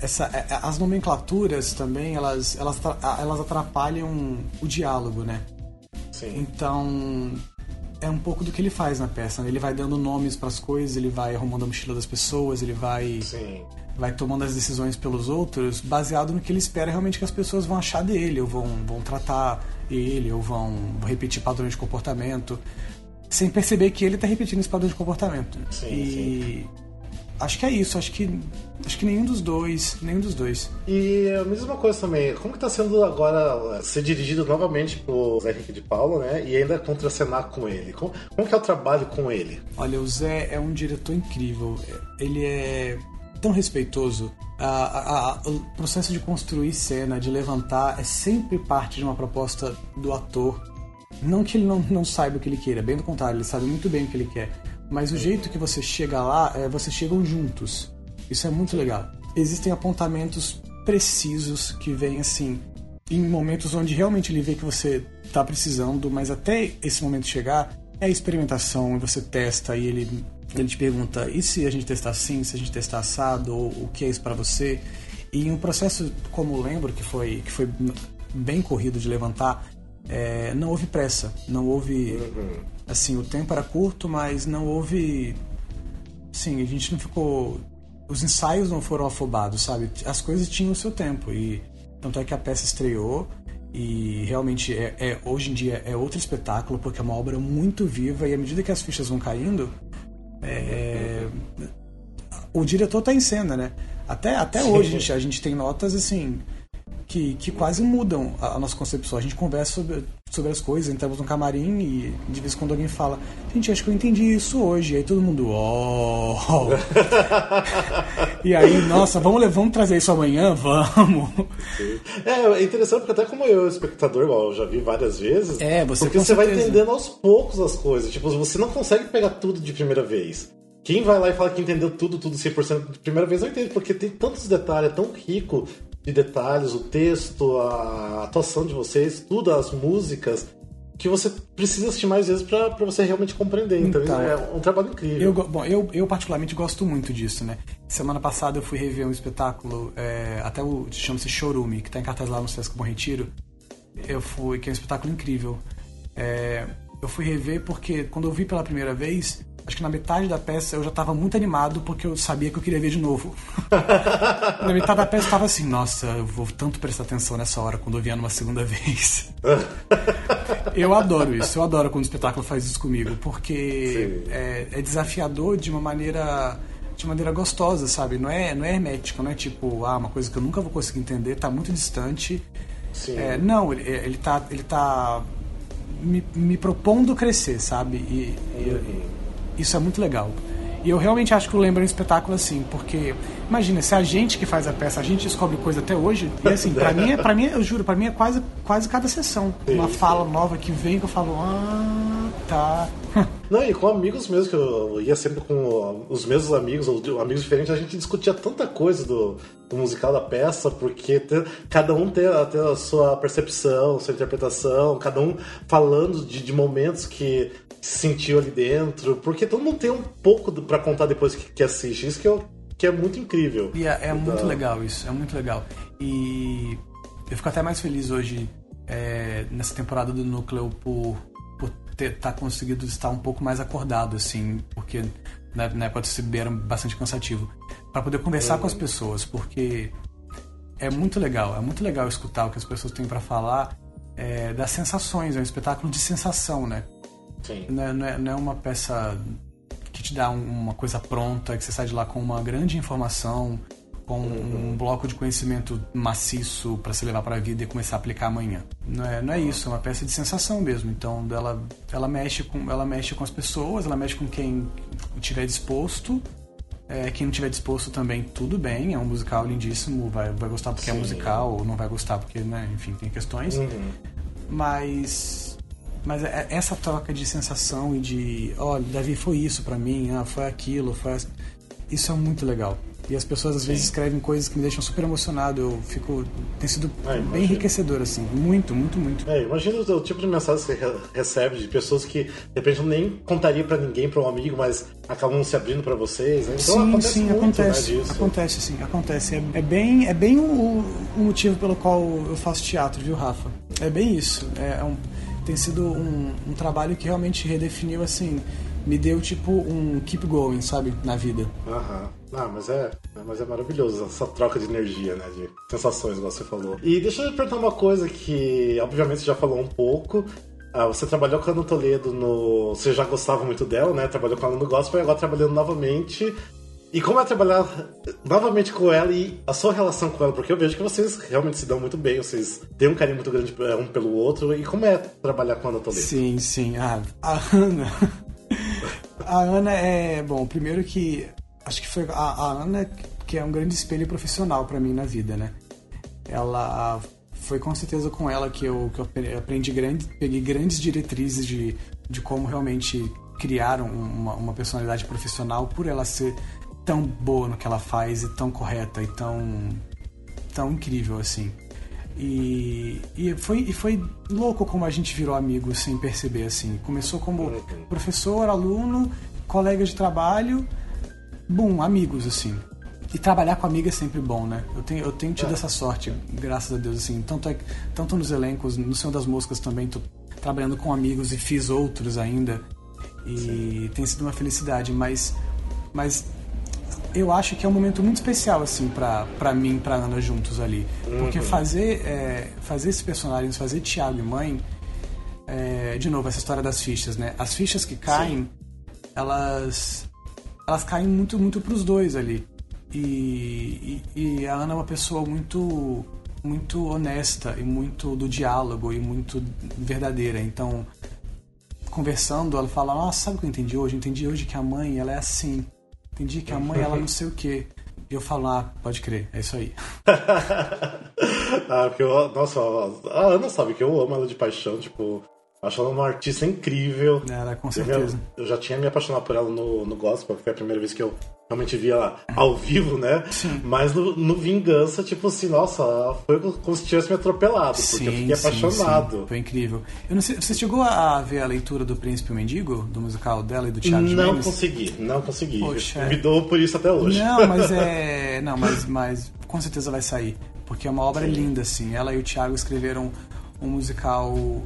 essa, é, é, as nomenclaturas também elas elas elas atrapalham o diálogo, né? Sim. Então, é um pouco do que ele faz na peça. Né? Ele vai dando nomes para as coisas, ele vai arrumando a mochila das pessoas, ele vai Sim. vai tomando as decisões pelos outros, baseado no que ele espera realmente que as pessoas vão achar dele, ou vão, vão tratar ele, ou vão repetir padrões de comportamento, sem perceber que ele está repetindo esse padrão de comportamento. Sim, e acho que é isso. Acho que acho que nenhum dos dois, nenhum dos dois. E a mesma coisa também, como que tá sendo agora ser dirigido novamente pro Zé Henrique de Paula, né? E ainda contracenar com ele. Como, como que é o trabalho com ele? Olha, o Zé é um diretor incrível. Ele é tão respeitoso. A, a, a, o processo de construir cena, de levantar, é sempre parte de uma proposta do ator. Não que ele não, não saiba o que ele queira, bem do contrário, ele sabe muito bem o que ele quer. Mas o jeito que você chega lá, é, vocês chegam juntos. Isso é muito legal. Existem apontamentos precisos que vêm assim, em momentos onde realmente ele vê que você está precisando, mas até esse momento chegar, é a experimentação, e você testa e ele ele te pergunta: e se a gente testar assim, se a gente testar assado, ou o que é isso para você? E um processo como lembro, que foi, que foi bem corrido de levantar, é, não houve pressa, não houve. Assim, o tempo era curto, mas não houve. Sim, a gente não ficou. Os ensaios não foram afobados, sabe? As coisas tinham o seu tempo. E tanto é que a peça estreou e realmente é, é, hoje em dia é outro espetáculo porque é uma obra muito viva e à medida que as fichas vão caindo é, o diretor tá em cena, né? Até, até hoje a gente, a gente tem notas assim que, que quase mudam a, a nossa concepção. A gente conversa sobre, sobre as coisas, entramos no camarim e de vez em quando alguém fala, gente, acho que eu entendi isso hoje. E aí todo mundo, oh! e aí, nossa, vamos, vamos trazer isso amanhã? Vamos! É, é interessante porque até como eu, espectador, igual, eu já vi várias vezes, É, você porque você vai certeza. entendendo aos poucos as coisas. Tipo, você não consegue pegar tudo de primeira vez. Quem vai lá e fala que entendeu tudo, tudo 100% de primeira vez, não entende, porque tem tantos detalhes, é tão rico de detalhes, o texto, a atuação de vocês, tudo, as músicas, que você precisa assistir mais vezes pra você realmente compreender. Então, Então, é um trabalho incrível. Eu, bom, eu, eu particularmente gosto muito disso, né? Semana passada eu fui rever um espetáculo, é, até o chama-se Chorume, que tá em cartaz lá no Sesc Bom Retiro. Eu fui, que é um espetáculo incrível. É, eu fui rever porque quando eu vi pela primeira vez, acho que na metade da peça eu já tava muito animado porque eu sabia que eu queria ver de novo. na metade da peça eu tava assim, nossa, eu vou tanto prestar atenção nessa hora quando eu vier numa segunda vez. Eu adoro isso, eu adoro quando o espetáculo faz isso comigo, porque é, é desafiador de uma maneira de maneira gostosa, sabe? Não é, não é hermético, não é tipo, ah, uma coisa que eu nunca vou conseguir entender, tá muito distante. É, não, ele, ele tá, ele tá me, me propondo crescer, sabe? E, e- isso é muito legal. E eu realmente acho que o Lembra é um espetáculo assim, porque imagina, se a gente que faz a peça, a gente descobre coisa até hoje, e assim, pra mim, é, pra mim eu juro, pra mim é quase, quase cada sessão. Uma fala nova que vem que eu falo, ah, tá. Não, e com amigos mesmo, que eu ia sempre com os mesmos amigos, ou amigos diferentes, a gente discutia tanta coisa do, do musical da peça, porque te- cada um tem, a- tem a sua percepção, sua interpretação, cada um falando de, de momentos que sentiu ali dentro, porque todo mundo tem um pouco pra contar depois que, que assiste. Isso que, eu, que é muito incrível. E é, é muito legal isso, é muito legal. E eu fico até mais feliz hoje, é, nessa temporada do Núcleo, por ter tá conseguido estar um pouco mais acordado, assim, porque na, na época do CBB era bastante cansativo. Pra poder conversar com as pessoas, porque é muito legal, é muito legal escutar o que as pessoas têm pra falar é, das sensações, é um espetáculo de sensação, né? Sim. Não é, não é- não é uma peça que te dá um- uma coisa pronta, que você sai de lá com uma grande informação, com um bloco de conhecimento maciço para se levar para a vida e começar a aplicar amanhã. Não é, não é isso, é uma peça de sensação mesmo. Então, ela, ela mexe com, ela mexe com as pessoas, ela mexe com quem estiver disposto. É, quem não estiver disposto também, tudo bem, é um musical lindíssimo, vai, vai gostar porque é Sim. musical, ou não vai gostar porque, né, enfim, tem questões mas mas é- essa troca de sensação e de olha Davi foi isso pra mim ah, foi aquilo foi isso é muito legal e as pessoas às vezes escrevem coisas que me deixam super emocionado eu fico tem sido imagino. bem enriquecedor assim muito muito muito É, imagina o, o tipo de mensagem que você re- recebe de pessoas que de repente nem contaria pra ninguém, pra um amigo, mas acabam se abrindo pra vocês. Né? Então sim acontece sim muito, acontece né, disso. acontece sim acontece é, é bem é bem o, o motivo pelo qual eu faço teatro viu Rafa é bem isso é um tem sido um, um trabalho que realmente redefiniu, assim, me deu tipo um keep going, sabe, na vida. Aham. Ah, mas é, mas é maravilhoso essa troca de energia, né? De sensações, igual você falou. E deixa eu perguntar uma coisa que, obviamente, você já falou um pouco. Ah, você trabalhou com a Ana Toledo no. Você já gostava muito dela, né? Trabalhou com ela no gospel e agora trabalhando novamente. E como é trabalhar novamente com ela e a sua relação com ela? Porque eu vejo que vocês realmente se dão muito bem, vocês têm um carinho muito grande um pelo outro. E como é trabalhar com a Ana Toledo? Sim, sim. A Ana. a Ana é. Bom, primeiro que. Acho que foi a, a Ana que é um grande espelho profissional para mim na vida, né? Ela. Foi com certeza com ela que eu, que eu aprendi grande, peguei grandes diretrizes de, de como realmente criar uma, uma personalidade profissional por ela ser tão boa no que ela faz e tão correta e tão tão incrível assim. E, e, foi, e foi louco como a gente virou amigo sem perceber, assim. Começou como professor, aluno, colega de trabalho, bom, amigos, assim. E trabalhar com amiga é sempre bom, né? Eu tenho, eu tenho tido essa sorte, graças a Deus, assim. Tanto, é, tanto nos elencos, no Senhor das Moscas também, tô trabalhando com amigos e fiz outros ainda. E Sim. tem sido uma felicidade, mas, mas eu acho que é um momento muito especial, assim, pra, pra mim e pra Ana juntos ali. Porque uhum. fazer, é, fazer esses personagens, fazer Tiago e mãe, é, de novo, essa história das fichas, né? As fichas que caem, elas elas caem muito, muito pros dois ali. E, e, e, a Ana é uma pessoa muito muito honesta e muito do diálogo e muito verdadeira. Então, conversando, ela fala: Nossa, sabe o que eu entendi hoje? Eu entendi hoje que a mãe ela é assim. Entendi que a mãe, ela não sei o quê. E eu falo, ah, pode crer, é isso aí. ah, porque eu, nossa, a Ana sabe que eu amo ela de paixão, tipo, acho ela uma artista incrível. Ela, com certeza. Eu, eu já tinha me apaixonado por ela no, no gospel, foi a primeira vez que eu realmente vi ela ao vivo, né? Sim. Mas no, no, Vingança, tipo assim, nossa, foi como se tivesse me atropelado, porque sim, eu fiquei apaixonado. Sim, foi incrível. Eu não sei, você chegou a ver a leitura do Príncipe Mendigo, do musical dela e do Thiago Não consegui, não consegui. Poxa, me dou por isso até hoje. Não, mas é. Não, mas, mas com certeza vai sair. Porque é uma obra linda, assim. Ela e o Thiago escreveram um musical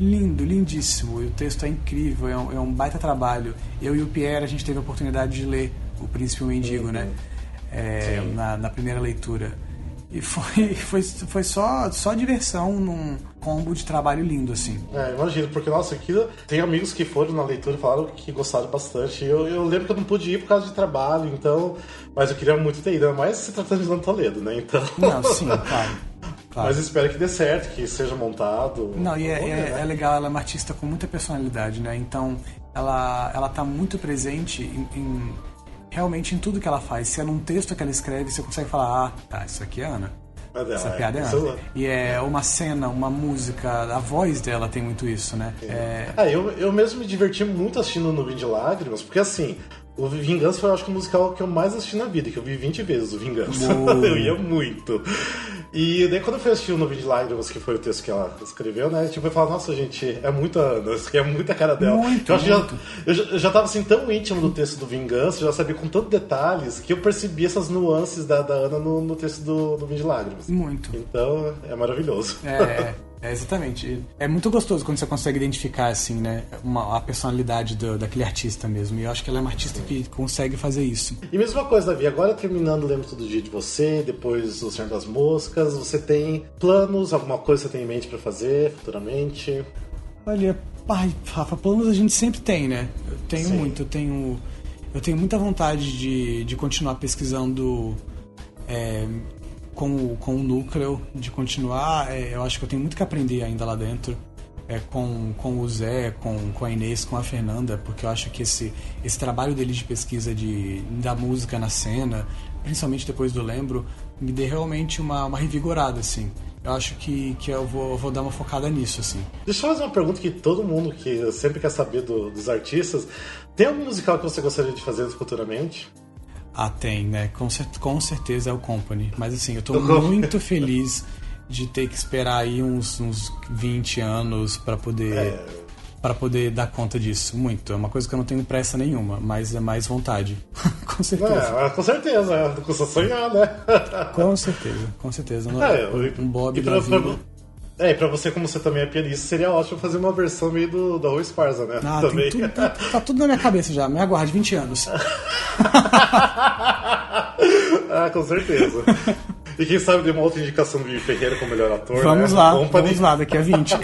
lindo, lindíssimo. E o texto é incrível, é um, é um baita trabalho. Eu e o Pierre, a gente teve a oportunidade de ler o Príncipe Mendigo, uhum. né? É, na, na, primeira leitura. E foi, foi, foi só, só diversão num combo de trabalho lindo, assim. É, imagino, porque, nossa, aquilo. Tem amigos que foram na leitura e falaram que gostaram bastante. Eu, eu lembro que eu não pude ir por causa de trabalho, então. Mas eu queria muito ter ido, mas se tratando de Dona Toledo, né? Então. Não, sim, claro. Claro. Mas espero que dê certo, que seja montado. Não, e é, é, né? é, legal, ela é uma artista com muita personalidade, né? Então, ela, ela tá muito presente em, em realmente em tudo que ela faz. Se é num texto que ela escreve, você consegue falar, ah, tá, isso aqui é Ana. Essa é, piada é Ana. E é uma cena, uma música, a voz dela tem muito isso, né? É. Ah, eu, eu mesmo me diverti muito assistindo no Vídeo de Lágrimas, porque assim, o Vingança foi, acho que, o musical que eu mais assisti na vida, que eu vi 20 vezes o Vingança. eu ia muito. E daí quando eu fui assistir o No Vídeo de Lágrimas, que foi o texto que ela escreveu, né? Tipo, eu falei, nossa, gente, é muita Ana, é muita cara dela. Muito, eu, muito. Já, eu, já, eu já tava assim tão íntimo do texto do Vingança, já sabia com tantos detalhes, que eu percebi essas nuances da, da Ana no, no texto do, Vídeo de Lágrimas. Muito. Então, é maravilhoso. É, é. É, exatamente. É muito gostoso quando você consegue identificar, assim, né, uma, a personalidade do, daquele artista mesmo. E eu acho que ela é uma artista que consegue fazer isso. E mesma coisa, Davi, agora terminando Lembro Todo Dia de Você, depois O Senhor das Moscas, você tem planos, alguma coisa que você tem em mente para fazer futuramente? Olha, pai, Rafa, planos a gente sempre tem, né? Eu tenho Sim. muito, eu tenho. Eu tenho muita vontade de, de continuar pesquisando é, com, com o núcleo, de continuar. É, eu acho que eu tenho muito que aprender ainda lá dentro. É, com, com o Zé, com, com a Inês, com a Fernanda, porque eu acho que esse, esse trabalho deles de pesquisa de, da música na cena, principalmente depois do Lembro, me deu realmente uma, uma revigorada, assim. Eu acho que, que eu vou, vou dar uma focada nisso, assim. Deixa eu fazer uma pergunta que todo mundo que sempre quer saber do, dos artistas. Tem algum musical que você gostaria de fazer futuramente? Ah, tem, né? Com, com certeza é o Company. Mas assim, eu tô muito feliz de ter que esperar aí uns, uns 20 anos para poder. É. para poder dar conta disso. Muito. É uma coisa que eu não tenho pressa nenhuma, mas é mais vontade. com certeza. É, com certeza. Custa sonhar, né? com certeza, com certeza. É, um Bob da vida. É, e pra você, como você também é pianista, seria ótimo fazer uma versão meio do, do Rui Esparza, né? Ah, também. tudo, tá, tá tudo na minha cabeça já. Me aguarde 20 anos. ah, com certeza. E quem sabe de uma outra indicação do Ferreira como melhor ator, Vamos né? lá, Vamos pra vamos lá, daqui a 20.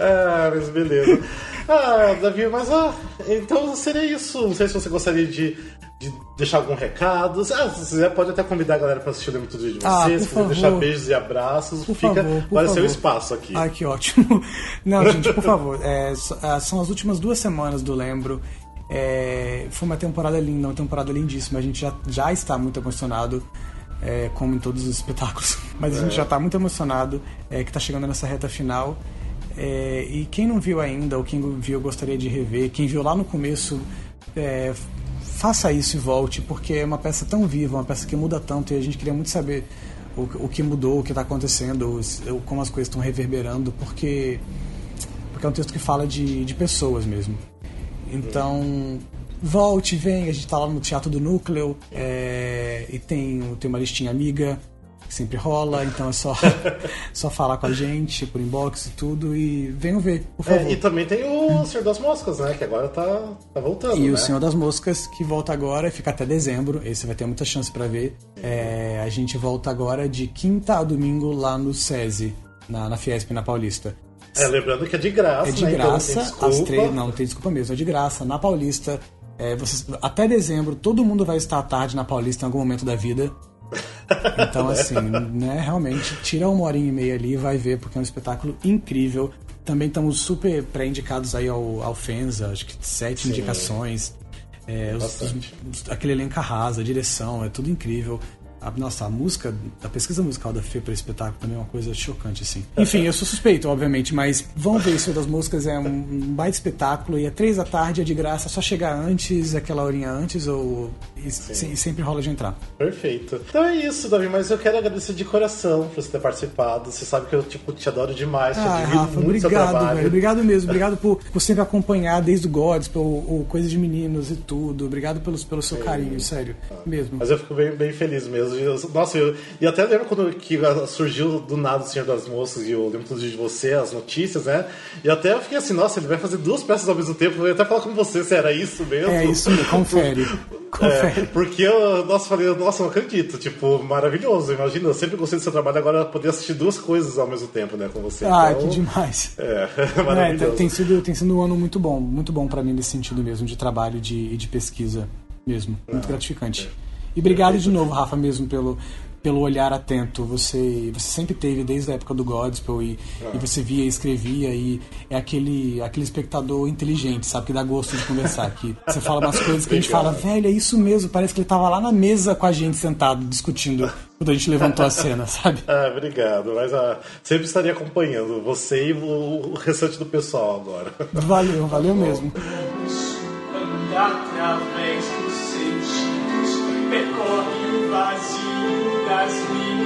Ah, mas beleza. Ah, Davi, mas ah, então seria isso. Não sei se você gostaria de, de deixar algum recado. Ah, se quiser, pode até convidar a galera para assistir o Lembro Tudo de você. Ah, se quiser deixar beijos e abraços, Por fica. favor, Vai ser o espaço aqui. Ai, que ótimo. Não, gente, por favor. é, ah, são as últimas duas semanas do Lembro. É, foi uma temporada linda, uma temporada lindíssima. A gente já, já está muito emocionado, é, como em todos os espetáculos. Mas a gente já está muito emocionado é, que está chegando nessa reta final. É, e quem não viu ainda, ou quem viu gostaria de rever, quem viu lá no começo, é, faça isso e volte, porque é uma peça tão viva, uma peça que muda tanto e a gente queria muito saber o, o que mudou, o que está acontecendo, o- como as coisas estão reverberando, porque, porque é um texto que fala de, de pessoas mesmo. Então, volte, vem, a gente tá lá no Teatro do Núcleo é, e tem, tem uma listinha amiga que sempre rola, então é só, só falar com a gente por inbox e tudo e venham ver, por favor. É, e também tem o Senhor das Moscas, né? Que agora tá, tá voltando. E né? o Senhor das Moscas, que volta agora, fica até dezembro. Esse vai ter muita chance pra ver. É, a gente volta agora de quinta a domingo lá no SESI, na, na Fiesp, na Paulista. É, lembrando que é de graça, É de né? Então graça, desculpa. às três. Não, não tem desculpa mesmo, é de graça, na Paulista. É, vocês, até dezembro, todo mundo vai estar à tarde na Paulista em algum momento da vida. Então, assim, né, realmente, tira uma horinha e meia ali e vai ver, porque é um espetáculo incrível. Também estamos super pré-indicados aí ao, ao FENSA, acho que sete indicações. É, os- os- aquele elenco arrasa, a direção, é tudo incrível. A, nossa, a música, a pesquisa musical da Fê para espetáculo também é uma coisa chocante, assim. Enfim, eu sou suspeito, obviamente, mas vão ver isso das músicas, é um, baita espetáculo e é três da tarde, é de graça, é só chegar antes, aquela horinha antes, ou e, se- sempre rola de entrar. Perfeito. Então é isso, Davi, mas eu quero agradecer de coração por você ter participado. Você sabe que eu tipo, te adoro demais, te Ah, Rafa, muito obrigado, velho. Obrigado mesmo. Obrigado por, por sempre acompanhar desde o Gods, o, o Coisa de Meninos e tudo. Obrigado pelos, pelo seu carinho, sério. Mesmo. Mas eu fico bem, bem feliz mesmo. Nossa, eu, e até lembro quando que surgiu do nada o Senhor das Moças e eu lembro tudo de você, as notícias, né? E até eu fiquei assim, nossa, ele vai fazer duas peças ao mesmo tempo. Eu ia até falar com você se era isso mesmo. É isso mesmo, confere. É, Confere. porque eu, nossa, falei, nossa, não acredito, tipo, maravilhoso. Imagina, eu sempre gostei do seu trabalho, agora poder assistir duas coisas ao mesmo tempo, né, com você. Ah, Então, que demais. É, É, maravilhoso. tem, sido, tem sido um ano muito bom, muito bom pra mim nesse sentido mesmo, de trabalho de, e de pesquisa mesmo. Muito gratificante. E obrigado de novo, Rafa, mesmo pelo, pelo olhar atento. Você, você sempre teve desde a época do Godspell e, e você via e escrevia e é aquele, aquele espectador inteligente, sabe? Que dá gosto de conversar. Que você fala umas coisas que a gente fala, velho, é isso mesmo, parece que ele tava lá na mesa com a gente sentado discutindo quando a gente levantou a cena, sabe? Ah, obrigado. Mas ah, sempre estaria acompanhando você e o, o restante do pessoal agora. Valeu, valeu mesmo.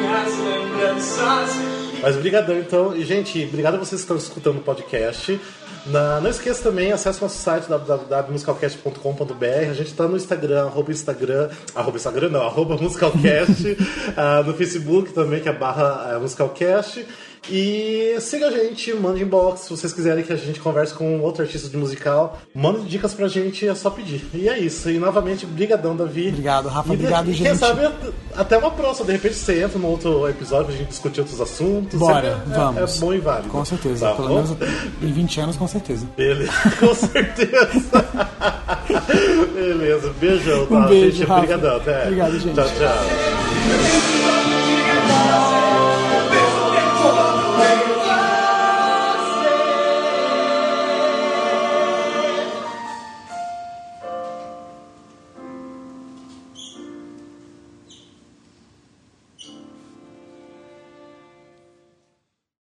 Minhas lembranças. Mas obrigadão, então. E, gente, obrigado a vocês que estão escutando o podcast. Na- não esqueça também, acesse nosso site www.musicalcast.com.br. A gente está no Instagram, arroba Instagram, arroba Instagram não, arroba Musicalcast. ah, no Facebook também, que é barra ah, Musicalcast. E siga a gente, mande inbox se vocês quiserem que a gente converse com outro artista de musical. Mande dicas pra gente, é só pedir. E é isso. E novamente, brigadão, Davi. Obrigado, Rafa. E, Obrigado, e Quem gente. sabe até uma próxima. De repente você entra num outro episódio pra gente discutir outros assuntos. Bora, é- vamos. É, bom e válido. Com certeza. Tá Pelo bom? menos em 20 anos, com certeza. Beleza, com certeza. Beleza, beijão, tá? Um beijo, gente? Rafa. Obrigadão, até. Obrigado, gente. Tchau, tchau.